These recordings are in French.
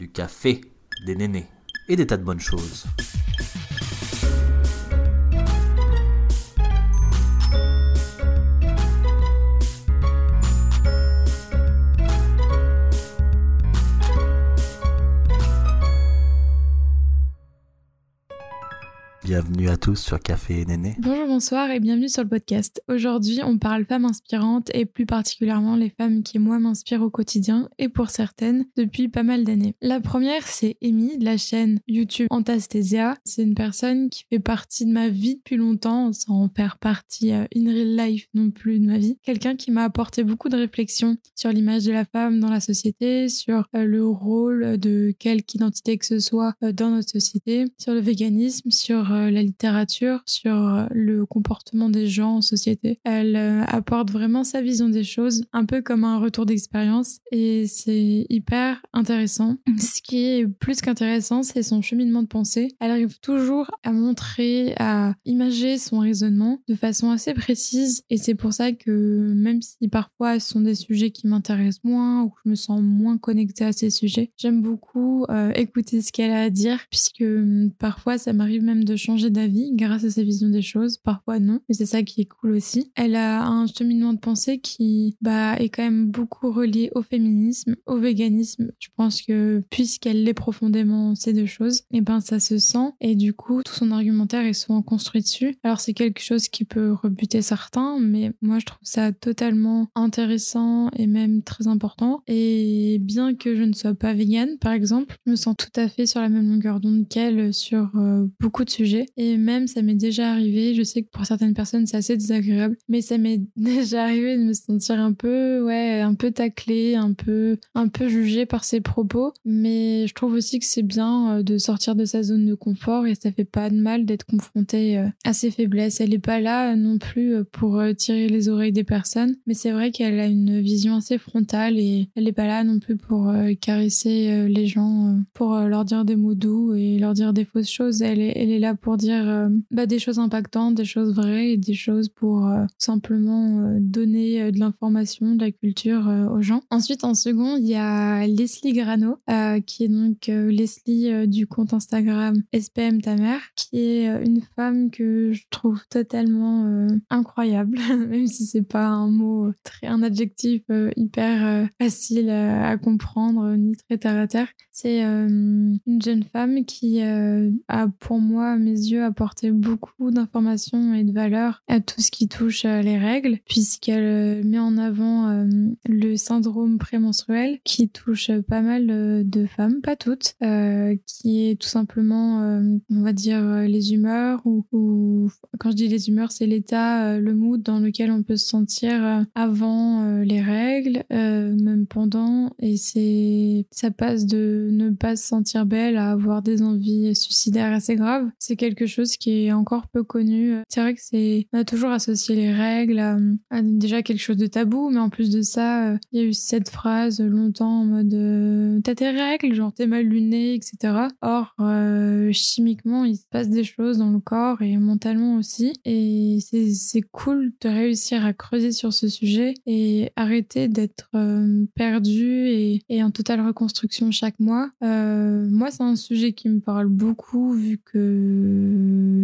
du café, des nénés et des tas de bonnes choses. Bienvenue à tous sur Café et Néné. Bonjour, bonsoir et bienvenue sur le podcast. Aujourd'hui, on parle femmes inspirantes et plus particulièrement les femmes qui, moi, m'inspirent au quotidien et pour certaines depuis pas mal d'années. La première, c'est Amy de la chaîne YouTube Antasthesia. C'est une personne qui fait partie de ma vie depuis longtemps sans faire partie euh, in real life non plus de ma vie. Quelqu'un qui m'a apporté beaucoup de réflexions sur l'image de la femme dans la société, sur euh, le rôle de quelque identité que ce soit euh, dans notre société, sur le véganisme, sur la littérature, sur euh, le comportement des gens en société. Elle euh, apporte vraiment sa vision des choses, un peu comme un retour d'expérience, et c'est hyper intéressant. Ce qui est plus qu'intéressant, c'est son cheminement de pensée. Elle arrive toujours à montrer, à imager son raisonnement de façon assez précise, et c'est pour ça que même si parfois ce sont des sujets qui m'intéressent moins ou que je me sens moins connectée à ces sujets, j'aime beaucoup écouter ce qu'elle a à dire, puisque hum, parfois ça m'arrive même de changer d'avis grâce à sa vision des choses, parfois non, mais c'est ça qui est cool aussi. Elle a un cheminement de pensée qui bah, est quand même beaucoup relié au féminisme, au véganisme. Je pense que puisqu'elle l'est profondément ces deux choses, et eh ben ça se sent et du coup tout son argumentaire est souvent construit dessus. Alors c'est quelque chose qui peut rebuter certains, mais moi je trouve ça totalement intéressant et même très important. Et bien que je ne sois pas végane par exemple, je me sens tout à fait sur la même longueur d'onde qu'elle sur euh, beaucoup de sujets et même, ça m'est déjà arrivé, je sais que pour certaines personnes, c'est assez désagréable, mais ça m'est déjà arrivé de me sentir un peu, ouais, un peu taclée, un peu, un peu jugée par ses propos. Mais je trouve aussi que c'est bien euh, de sortir de sa zone de confort et ça fait pas de mal d'être confrontée euh, à ses faiblesses. Elle est pas là euh, non plus pour tirer les oreilles des personnes, mais c'est vrai qu'elle a une vision assez frontale et elle est pas là non plus pour caresser les gens, pour leur dire des mots doux et leur dire des fausses choses. Elle est, elle est là pour dire euh, bah, des choses impactantes, des choses vraies et des choses pour euh, simplement euh, donner de l'information, de la culture aux gens. Ensuite, en second, il y a Leslie Grano, qui est donc Leslie du compte Instagram SPM ta mère, qui est une femme que je trouve totalement incroyable, même si c'est pas un mot très, un adjectif hyper facile à comprendre ni très terre à terre. C'est une jeune femme qui a pour moi mes yeux apporter beaucoup d'informations et de valeurs à tout ce qui touche euh, les règles, puisqu'elle euh, met en avant euh, le syndrome prémenstruel qui touche pas mal de femmes, pas toutes, qui est tout simplement, on va dire, les humeurs ou, ou, quand je dis les humeurs, c'est l'état, le mood dans lequel on peut se sentir avant les règles, même pendant, et c'est ça passe de ne pas se sentir belle à avoir des envies suicidaires assez graves. C'est quelque chose qui est encore peu connu. C'est vrai que c'est, on a toujours associé les règles à, déjà quelque chose de tabou, mais en plus de ça, il y a eu cette phrase longtemps en mode euh, t'as tes règles, genre t'es mal luné, etc. Or, euh, chimiquement, il se passe des choses dans le corps et mentalement aussi. Et c'est cool de réussir à creuser sur ce sujet et arrêter d'être euh, perdu et, en totale reconstruction chaque mois. moi, c'est un sujet qui me parle beaucoup vu que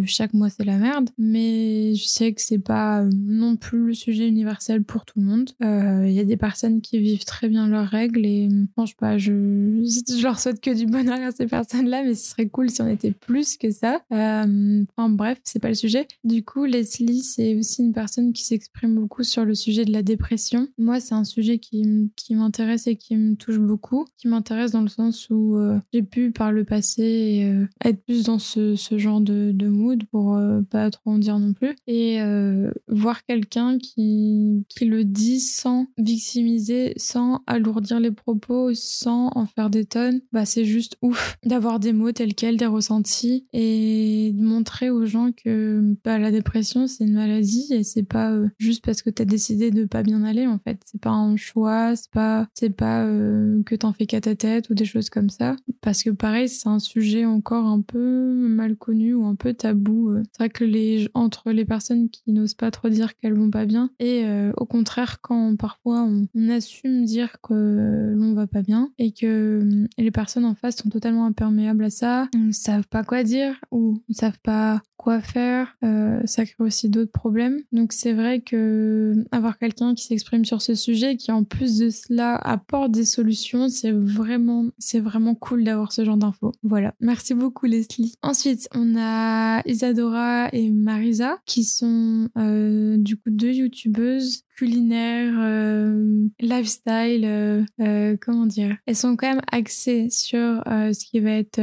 chaque mois c'est la merde, mais je sais que c'est pas non plus le sujet universel pour tout le monde. Il euh, y a des personnes qui vivent très bien leurs règles et je sais pas, je, je leur souhaite que du bonheur à ces personnes-là, mais ce serait cool si on était plus que ça. Euh, enfin bref, c'est pas le sujet. Du coup, Leslie, c'est aussi une personne qui s'exprime beaucoup sur le sujet de la dépression. Moi, c'est un sujet qui, m'intéresse et qui me touche beaucoup, qui m'intéresse dans le sens où euh, j'ai pu par le passé être plus dans ce genre de, mood pour euh, pas trop en dire non plus. Et euh, voir quelqu'un qui, qui le dit sans victimiser, sans alourdir les propos, sans en faire des tonnes, bah c'est juste ouf d'avoir des mots tels quels, des ressentis et de montrer aux gens que bah, la dépression c'est une maladie et c'est pas euh, juste parce que t'as décidé de pas bien aller en fait. C'est pas un choix, c'est pas, c'est pas que t'en fais qu'à ta tête ou des choses comme ça. parce que pareil, c'est un sujet encore un peu mal connu ou un peu tabou. C'est vrai que les, entre les personnes qui n'osent pas trop dire qu'elles vont pas bien et au contraire quand parfois on, on assume dire que l'on va pas bien et que les personnes en face sont totalement imperméables à ça, ne savent pas quoi dire ou ne savent pas quoi faire, euh, ça crée aussi d'autres problèmes. Donc c'est vrai que avoir quelqu'un qui s'exprime sur ce sujet, qui en plus de cela apporte des solutions, c'est vraiment, c'est vraiment cool d'avoir ce genre d'infos. Voilà. Merci beaucoup Leslie. Ensuite, on a Isadora et Marisa qui sont euh, du coup deux youtubeuses culinaire, euh, lifestyle, euh, euh, comment dire? Elles sont quand même axées sur ce qui va être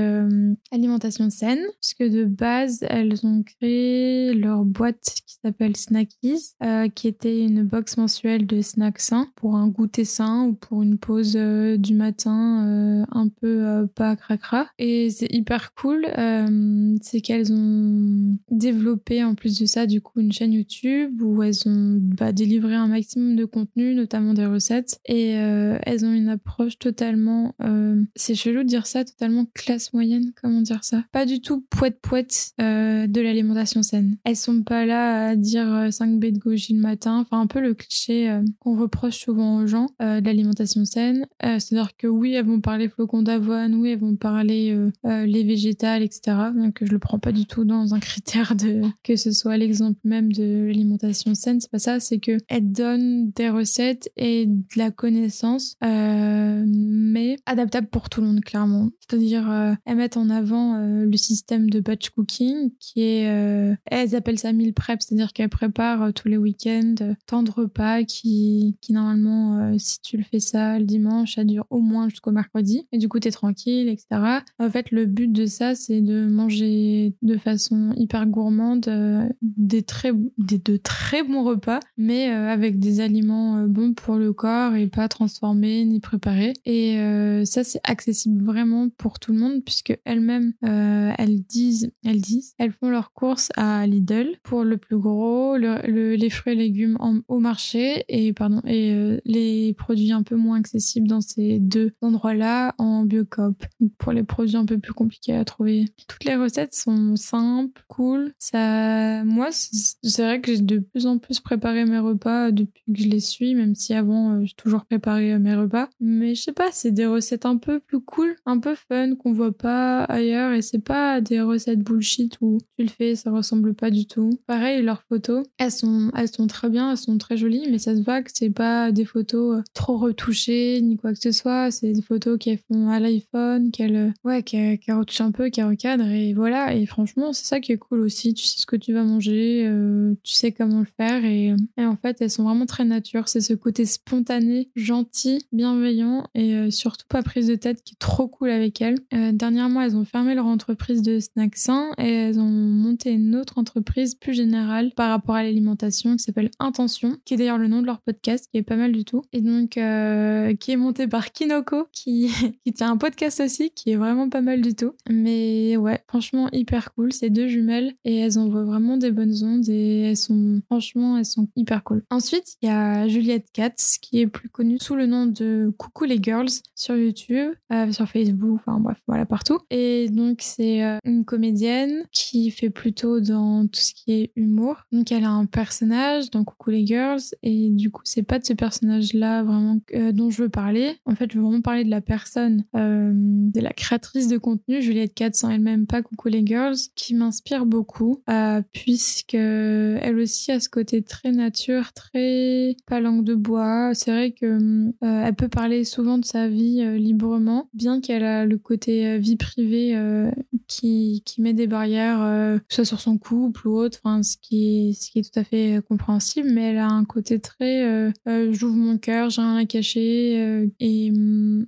alimentation saine, puisque de base, elles ont créé leur boîte qui s'appelle Snackies, qui était une box mensuelle de snacks sains pour un goûter sain ou pour une pause du matin un peu pas cracra. Et c'est hyper cool, c'est qu'elles ont développé en plus de ça du coup une chaîne YouTube où elles ont bah, délivré un un maximum de contenu, notamment des recettes. Et euh, elles ont une approche totalement, euh, c'est chelou de dire ça, totalement classe moyenne, comment dire ça? Pas du tout poète-poète euh, de l'alimentation saine. Elles sont pas là à dire 5 baies de goji le matin, enfin un peu le cliché qu'on reproche souvent aux gens de l'alimentation saine. C'est-à-dire que oui, elles vont parler flocons d'avoine, oui, elles vont parler les végétales, etc. Donc je le prends pas du tout dans un critère de que ce soit l'exemple même de l'alimentation saine. C'est pas ça, c'est que elles donne des recettes et de la connaissance, euh, mais adaptable pour tout le monde, clairement. C'est-à-dire, euh, elles mettent en avant euh, le système de batch cooking, qui est, elles appellent ça meal prep, c'est-à-dire qu'elles préparent tous les week-ends tant de repas qui, qui normalement, si tu le fais ça le dimanche, ça dure au moins jusqu'au mercredi, et du coup, t'es tranquille, etc. En fait, le but de ça, c'est de manger de façon hyper gourmande des très, des, de très bons repas, mais avec des aliments euh, bons pour le corps et pas transformés ni préparés. Et euh, ça, c'est accessible vraiment pour tout le monde puisque elles-mêmes, euh, elles disent, elles disent, elles font leurs courses à Lidl pour le plus gros, les fruits et légumes au marché et pardon et les produits un peu moins accessibles dans ces deux endroits-là en biocop. Pour les produits un peu plus compliqués à trouver. Toutes les recettes sont simples, cool. Ça, moi, c'est vrai que j'ai de plus en plus préparé mes repas depuis que je les suis, même si avant euh, j'ai toujours préparé euh, mes repas. Mais je sais pas, c'est des recettes un peu plus cool, un peu fun qu'on voit pas ailleurs et c'est pas des recettes bullshit où tu le fais, ça ressemble pas du tout. Pareil, leurs photos, elles sont, elles sont très bien, elles sont très jolies, mais ça se voit que c'est pas des photos euh, trop retouchées ni quoi que ce soit. C'est des photos qu'elles font à l'iPhone, qu'elles, ouais, qu'elles, retouchent un peu, qu'elles recadrent et voilà. Et franchement, c'est ça qui est cool aussi. Tu sais ce que tu vas manger, tu sais comment le faire et, et en fait, elles sont vraiment très nature. C'est ce côté spontané, gentil, bienveillant et euh, surtout pas prise de tête qui est trop cool avec elles. Euh, dernièrement, elles ont fermé leur entreprise de snacks sains et elles ont monté une autre entreprise plus générale par rapport à l'alimentation qui s'appelle Intention, qui est d'ailleurs le nom de leur podcast, qui est pas mal du tout. Et donc, euh, qui est monté par Kinoko, qui, qui tient un podcast aussi, qui est vraiment pas mal du tout. Mais ouais, franchement, hyper cool. C'est deux jumelles et elles envoient vraiment des bonnes ondes et elles sont, franchement, elles sont hyper cool. Il y a Juliette Katz, qui est plus connue sous le nom de Coucou les Girls sur YouTube, euh, sur Facebook, enfin bref, voilà, partout. Et donc, c'est euh, une comédienne qui fait plutôt dans tout ce qui est humour. Donc, elle a un personnage dans Coucou les Girls, et du coup, c'est pas de ce personnage-là vraiment euh, dont je veux parler. En fait, je veux vraiment parler de la personne, de la créatrice de contenu, Juliette Katz en elle-même, pas Coucou les Girls, qui m'inspire beaucoup, puisque elle aussi a ce côté très nature, très pas langue de bois. C'est vrai que euh, elle peut parler souvent de sa vie euh, librement, bien qu'elle a le côté euh, vie privée qui, qui, met des barrières, que soit sur son couple ou autre, enfin, ce, qui ce qui est tout à fait compréhensible, mais elle a un côté très j'ouvre mon cœur, j'ai rien à cacher, et,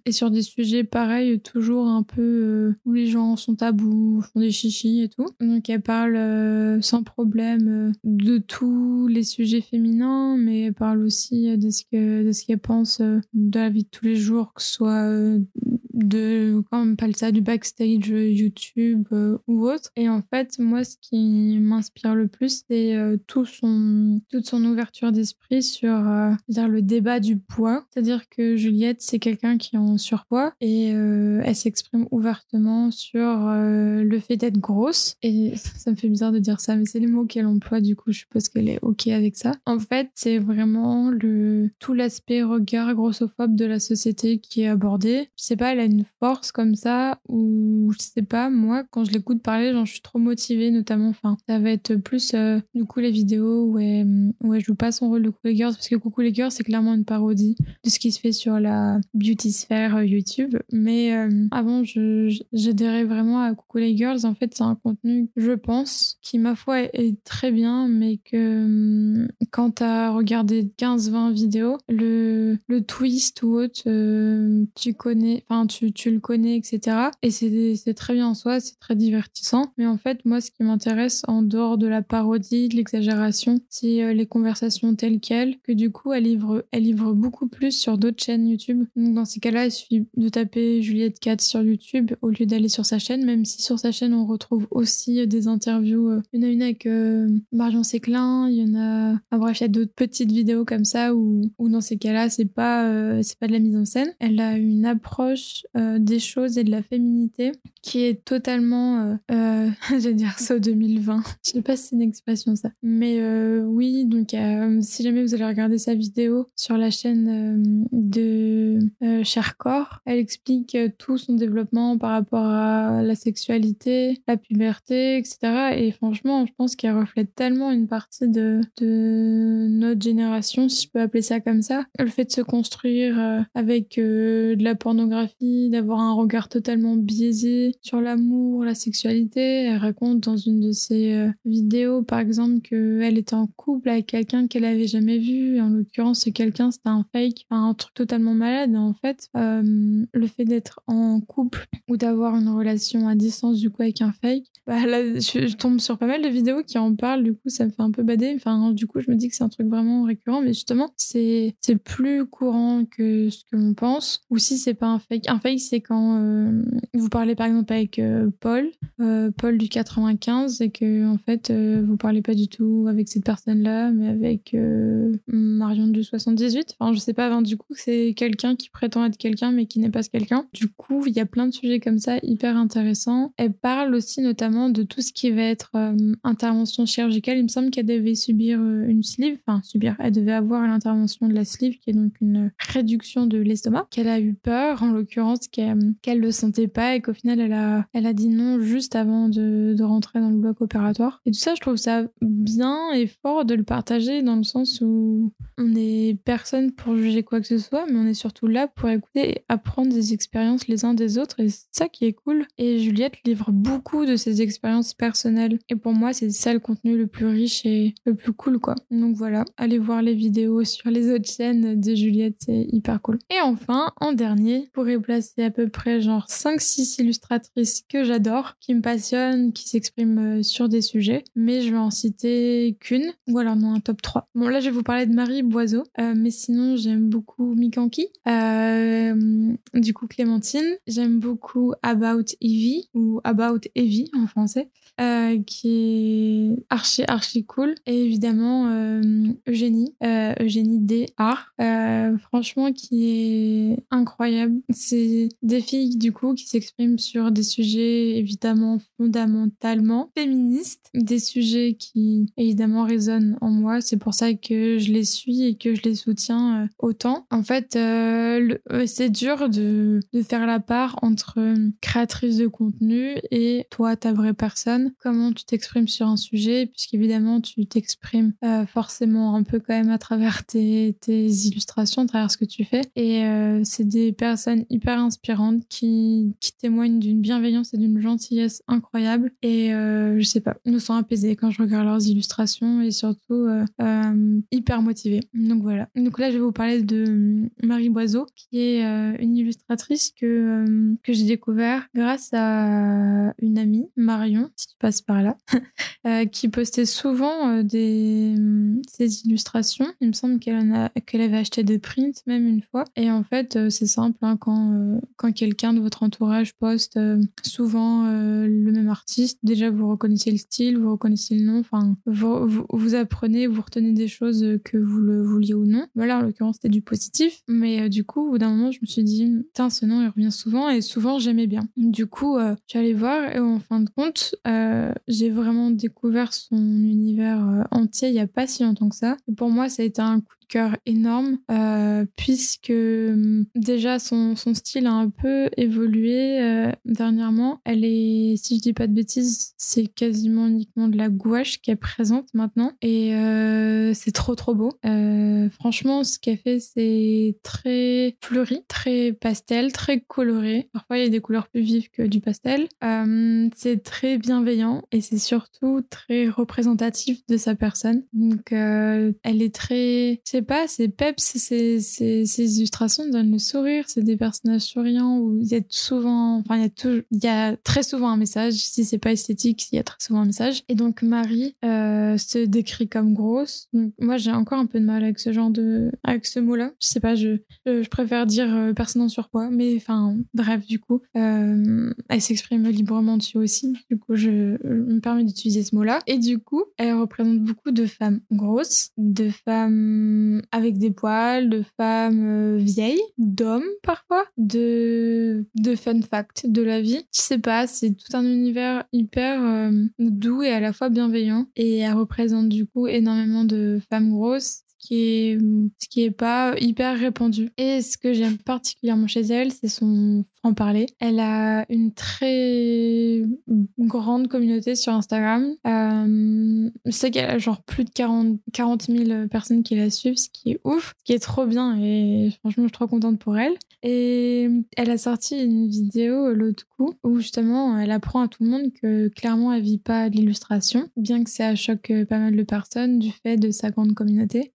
et sur des sujets pareils, toujours un peu où les gens sont tabous, font des chichis et tout. Donc elle parle sans problème de tous les sujets féminins, mais elle parle aussi de ce que de ce qu'elle pense euh, de la vie de tous les jours, que ce soit euh, de, quand on parle ça, du backstage YouTube ou autre. Et en fait, moi, ce qui m'inspire le plus, c'est tout son, toute son ouverture d'esprit sur dire, le débat du poids. C'est-à-dire que Juliette, c'est quelqu'un qui est en surpoids et elle s'exprime ouvertement sur le fait d'être grosse. Et ça me fait bizarre de dire ça, mais c'est les mots qu'elle emploie, du coup, je suppose qu'elle est OK avec ça. En fait, c'est vraiment le, tout l'aspect regard grossophobe de la société qui est abordé. Je sais pas, elle a une force comme ça, ou je sais pas, moi, quand je l'écoute parler, genre, je suis trop motivée, notamment. Enfin, ça va être plus, euh, du coup, les vidéos où elle, où joue pas son rôle de Coucou les Girls, parce que Coucou les Girls, c'est clairement une parodie de ce qui se fait sur la beauty sphère euh, YouTube. Mais euh, avant, j'adhérais vraiment à Coucou les Girls. En fait, c'est un contenu, je pense, qui, ma foi, est très bien, mais que hum, quand t'as regardé 15-20 vidéos, le, le twist ou autre, tu connais, enfin, tu, le connais, etc. Et c'est très bien en soi, c'est très divertissant. Mais en fait, moi, ce qui m'intéresse en dehors de la parodie, de l'exagération, c'est euh, les conversations telles quelles, que du coup, elle livre, elle livre beaucoup plus sur d'autres chaînes YouTube. Donc, dans ces cas-là, il suffit de taper Juliette Cat sur YouTube au lieu d'aller sur sa chaîne, même si sur sa chaîne, on retrouve aussi des interviews. Euh, une à une avec Marion Séclin, il y en a. Ah, bref, il y a d'autres petites vidéos comme ça où, où dans ces cas-là, c'est pas, euh, c'est pas de la mise en scène. Elle a une approche euh, des choses et de la féminité qui est totalement, euh, je vais dire ça 2020. je sais pas si c'est une expression ça. Mais oui, donc si jamais vous allez regarder sa vidéo sur la chaîne de Cher Corps, elle explique tout son développement par rapport à la sexualité, la puberté, etc. Et franchement, je pense qu'elle reflète tellement une partie de, de notre génération, si je peux appeler ça comme ça. Le fait de se construire euh, avec euh, de la pornographie, d'avoir un regard totalement biaisé sur l'amour, la sexualité. Elle raconte dans une de ses euh, vidéos, par exemple, qu'elle était en couple avec quelqu'un qu'elle avait jamais vu. En l'occurrence, ce quelqu'un, c'était un fake, un truc totalement malade. En fait, le fait d'être en couple ou d'avoir une relation à distance, du coup, avec un fake, bah là, je, tombe sur pas mal de vidéos qui en parlent. Du coup, ça me fait un peu bader. Enfin, du coup, je me dis que c'est un truc vraiment récurrent, mais justement, c'est plus courant que ce que l'on pense. Ou si c'est pas un fake. Un fake, c'est quand euh, vous parlez par exemple avec euh, Paul, euh, Paul du 95, et que en fait vous parlez pas du tout avec cette personne-là, mais avec Marion du 78. Enfin, je sais pas. du coup, c'est quelqu'un qui prétend être quelqu'un, mais qui n'est pas ce quelqu'un. Du coup, il y a plein de sujets comme ça hyper intéressants. Elle parle aussi notamment de tout ce qui va être intervention chirurgicale. Il me semble qu'elle devait subir une sleeve, enfin subir, elle devait avoir l'intervention de la sleeve, qui est donc une réduction de l'estomac, qu'elle a eu peur, en l'occurrence, qu'elle ne le sentait pas et qu'au final, elle a, elle a dit non juste avant de, rentrer dans le bloc opératoire. Et tout ça, je trouve ça bien et fort de le partager dans le sens où on n'est personne pour juger quoi que ce soit, mais on est surtout là pour écouter et apprendre des expériences les uns des autres et c'est ça qui est cool. Et Juliette livre beaucoup de ses expériences personnelles et pour moi, c'est ça le contenu le plus riche et le plus cool, quoi. Donc voilà, allez voir les vidéos sur les autres chaînes de Juliette, c'est hyper cool. Et enfin, en dernier, pourrais placer à peu près genre 5-6 illustratrices que j'adore, qui me qui s'expriment euh, sur des sujets, mais je vais en citer qu'une, ou alors non, un top 3. Bon, là, je vais vous parler de Marie Boiseau, euh, mais sinon, j'aime beaucoup Mikanki, euh, du coup Clémentine, j'aime beaucoup About Evie, ou About Evie en français, qui est archi archi cool, et évidemment Eugénie, Eugénie D. Art, franchement, qui est incroyable. C'est des filles, du coup, qui s'expriment sur des sujets évidemment fondamentalement féministes, des sujets qui évidemment résonnent en moi. C'est pour ça que je les suis et que je les soutiens euh, autant. En fait, euh, c'est dur de, faire la part entre créatrice de contenu et toi, ta vraie personne. Comment tu t'exprimes sur un sujet, puisqu'évidemment, tu t'exprimes euh, forcément un peu quand même à travers tes, illustrations, à travers ce que tu fais. Et euh, c'est des personnes hyper inspirantes qui témoignent d'une bienveillance et d'une gentillesse incroyable. Et euh, je sais pas, me sens apaisée quand je regarde leurs illustrations et surtout euh, hyper motivée. Donc voilà. Donc là, je vais vous parler de Marie Boiseau, qui est une illustratrice que, que j'ai découvert grâce à une amie, Marion, si tu passes par là, qui postait souvent des, ses illustrations. Il me semble qu'elle qu'elle avait acheté des prints même une fois. Et en fait, euh, c'est simple, hein, quand, euh, quand quelqu'un de votre entourage poste euh, souvent euh, le même artiste, déjà vous reconnaissez le style, vous reconnaissez le nom, enfin vous, vous, apprenez, vous retenez des choses que vous le vouliez ou non. Voilà, en l'occurrence c'était du positif, mais du coup au bout d'un moment je me suis dit, putain ce nom il revient souvent et souvent j'aimais bien. Du coup je suis allée voir et en fin de compte j'ai vraiment découvert son univers entier il y a pas si longtemps que ça. Et pour moi ça a été un coup cœur énorme, euh, puisque hum, déjà son, son, style a un peu évolué euh, dernièrement. Elle est, si je dis pas de bêtises, c'est quasiment uniquement de la gouache qui est présente maintenant. Et euh, c'est trop trop beau. franchement, ce qu'elle fait, c'est très fleuri, très pastel, très coloré. Parfois, il y a des couleurs plus vives que du pastel. c'est très bienveillant et c'est surtout très représentatif de sa personne. Donc, elle est très sais pas, c'est peps, ces illustrations donnent le sourire, c'est des personnages souriants où il y a souvent, enfin, il y a il y a très souvent un message. Si c'est pas esthétique, il y a très souvent un message. Et donc, Marie euh, se décrit comme grosse. Donc, moi, j'ai encore un peu de mal avec ce genre de, avec ce mot-là. Je sais pas, je, je, préfère dire euh, personne en surpoids, mais enfin, bref, du coup, euh, elle s'exprime librement dessus aussi. Du coup, je, je me permets d'utiliser ce mot-là. Et du coup, elle représente beaucoup de femmes grosses, de femmes avec des poils, de femmes euh, vieilles, d'hommes parfois, de, de fun facts de la vie. Je sais pas, c'est tout un univers hyper euh, doux et à la fois bienveillant. Et elle représente du coup énormément de femmes grosses qui est, ce qui est pas hyper répandu. Et ce que j'aime particulièrement chez elle, c'est son franc-parler. Elle a une très grande communauté sur Instagram. Euh, je sais qu'elle a genre plus de 40, 40 000 personnes qui la suivent, ce qui est ouf, ce qui est trop bien et franchement, je suis trop contente pour elle. Et elle a sorti une vidéo l'autre coup où justement elle apprend à tout le monde que clairement elle vit pas l'illustration, bien que ça choque pas mal de personnes du fait de sa grande communauté.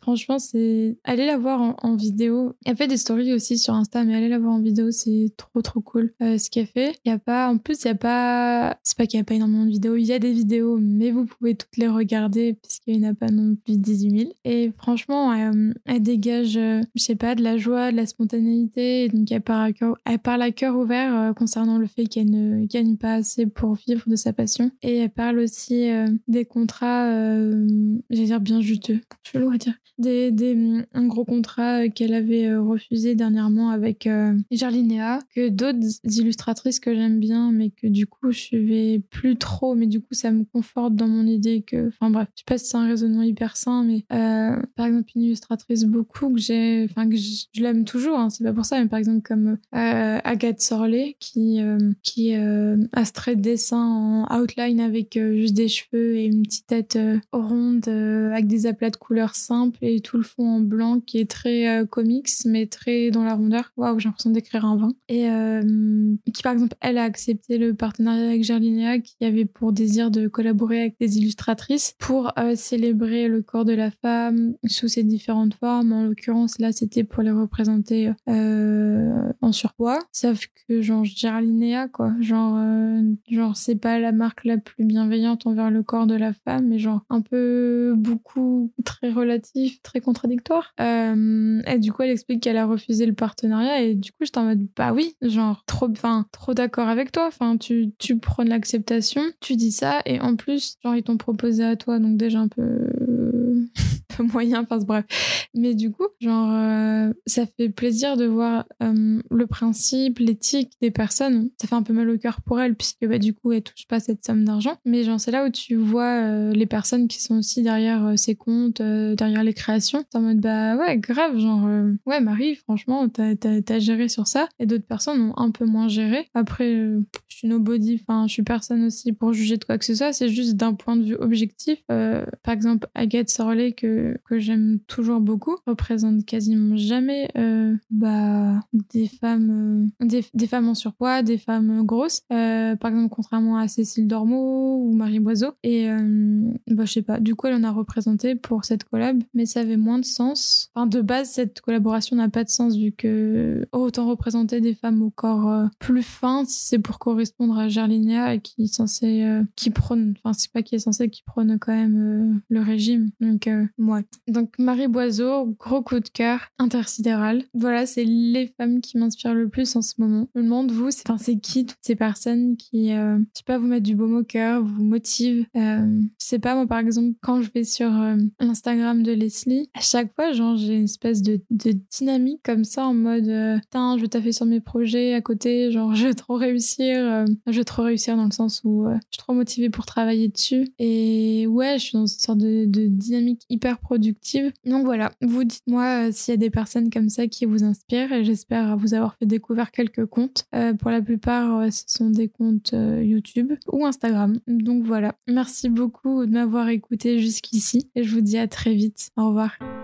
Franchement, c'est. Allez la voir en, vidéo. Elle fait des stories aussi sur Insta, mais allez la voir en vidéo, c'est trop trop cool euh, ce qu'elle fait. Il y a pas. En plus, il y a pas. C'est pas qu'il y a pas énormément de vidéos. Il y a des vidéos, mais vous pouvez toutes les regarder puisqu'il n'y en a pas non plus 18 000. Et franchement, euh, elle dégage, euh, je sais pas, de la joie, de la spontanéité. Donc, elle parle à cœur, elle parle à ouvert concernant le fait qu'elle ne gagne pas assez pour vivre de sa passion. Et elle parle aussi des contrats, j'allais dire bien juteux. Le des, un gros contrat qu'elle avait euh, refusé dernièrement avec euh, Jarlinéa, que d'autres illustratrices que j'aime bien, mais que du coup je suivais plus trop, mais du coup ça me conforte dans mon idée que, enfin bref, je sais pas si c'est un raisonnement hyper sain, mais euh, par exemple une illustratrice beaucoup que j'ai, enfin que je, l'aime toujours, hein, c'est pas pour ça, mais par exemple comme Agathe Sorley qui, qui a ce trait de dessin en outline avec juste des cheveux et une petite tête ronde avec des aplats de couleurs simple et tout le fond en blanc qui est très euh, comics mais très dans la rondeur. Waouh, j'ai l'impression d'écrire un vin. Et euh, qui par exemple, elle a accepté le partenariat avec Gerlinéa qui avait pour désir de collaborer avec des illustratrices pour euh, célébrer le corps de la femme sous ses différentes formes. En l'occurrence, là, c'était pour les représenter en surpoids. Sauf que genre Gerlinéa, quoi. Genre, genre c'est pas la marque la plus bienveillante envers le corps de la femme, mais genre un peu beaucoup très très contradictoire. Euh, et du coup, elle explique qu'elle a refusé le partenariat et du coup, j'étais en mode bah oui, genre trop, trop d'accord avec toi. Enfin, tu tu prends l'acceptation, tu dis ça et en plus, genre ils t'ont proposé à toi, donc déjà un peu moyen, enfin bref. Mais du coup, genre, euh, ça fait plaisir de voir euh, le principe, l'éthique des personnes. Ça fait un peu mal au cœur pour elles, puisque bah, du coup, elles touchent pas cette somme d'argent. Mais genre, c'est là où tu vois euh, les personnes qui sont aussi derrière ces comptes, derrière les créations. T'es en mode, bah ouais, grave, genre, ouais, Marie, franchement, t'as as, géré sur ça. Et d'autres personnes ont un peu moins géré. Après, suis nobody, enfin, je suis personne aussi pour juger de quoi que ce soit. C'est juste d'un point de vue objectif. par exemple, Agathe Sorley, que que, j'aime toujours beaucoup représente quasiment jamais euh, bah, des femmes euh, des, femmes en surpoids des femmes grosses euh, par exemple contrairement à Cécile Dormeau ou Marie Boiseau et bah je sais pas du coup elle en a représenté pour cette collab mais ça avait moins de sens enfin de base cette collaboration n'a pas de sens vu que autant représenter des femmes au corps plus fin si c'est pour correspondre correspondre à Gerlinia qui est censé, euh, qui prône, enfin c'est pas qui est censé, qui prône quand même euh, le régime. Donc moi. Donc Marie Boiseau, gros coup de cœur, intersidéral. Voilà, c'est les femmes qui m'inspirent le plus en ce moment. Je me demande vous, c'est, enfin c'est qui toutes ces personnes qui, je sais pas, vous mettre du baume au cœur, vous motivent. je sais pas moi par exemple quand je vais sur l'Instagram de Leslie, à chaque fois genre j'ai une espèce de, dynamique comme ça en mode, je vais taffer sur mes projets à côté, genre je vais trop réussir, euh, je vais trop réussir dans le sens où euh, je suis trop motivée pour travailler dessus. Et ouais, je suis dans une sorte de, dynamique hyper productive. Donc voilà, vous dites-moi euh, s'il y a des personnes comme ça qui vous inspirent et j'espère vous avoir fait découvrir quelques comptes. pour la plupart, ce sont des comptes YouTube ou Instagram. Donc voilà, merci beaucoup de m'avoir écouté jusqu'ici et je vous dis à très vite. Au revoir.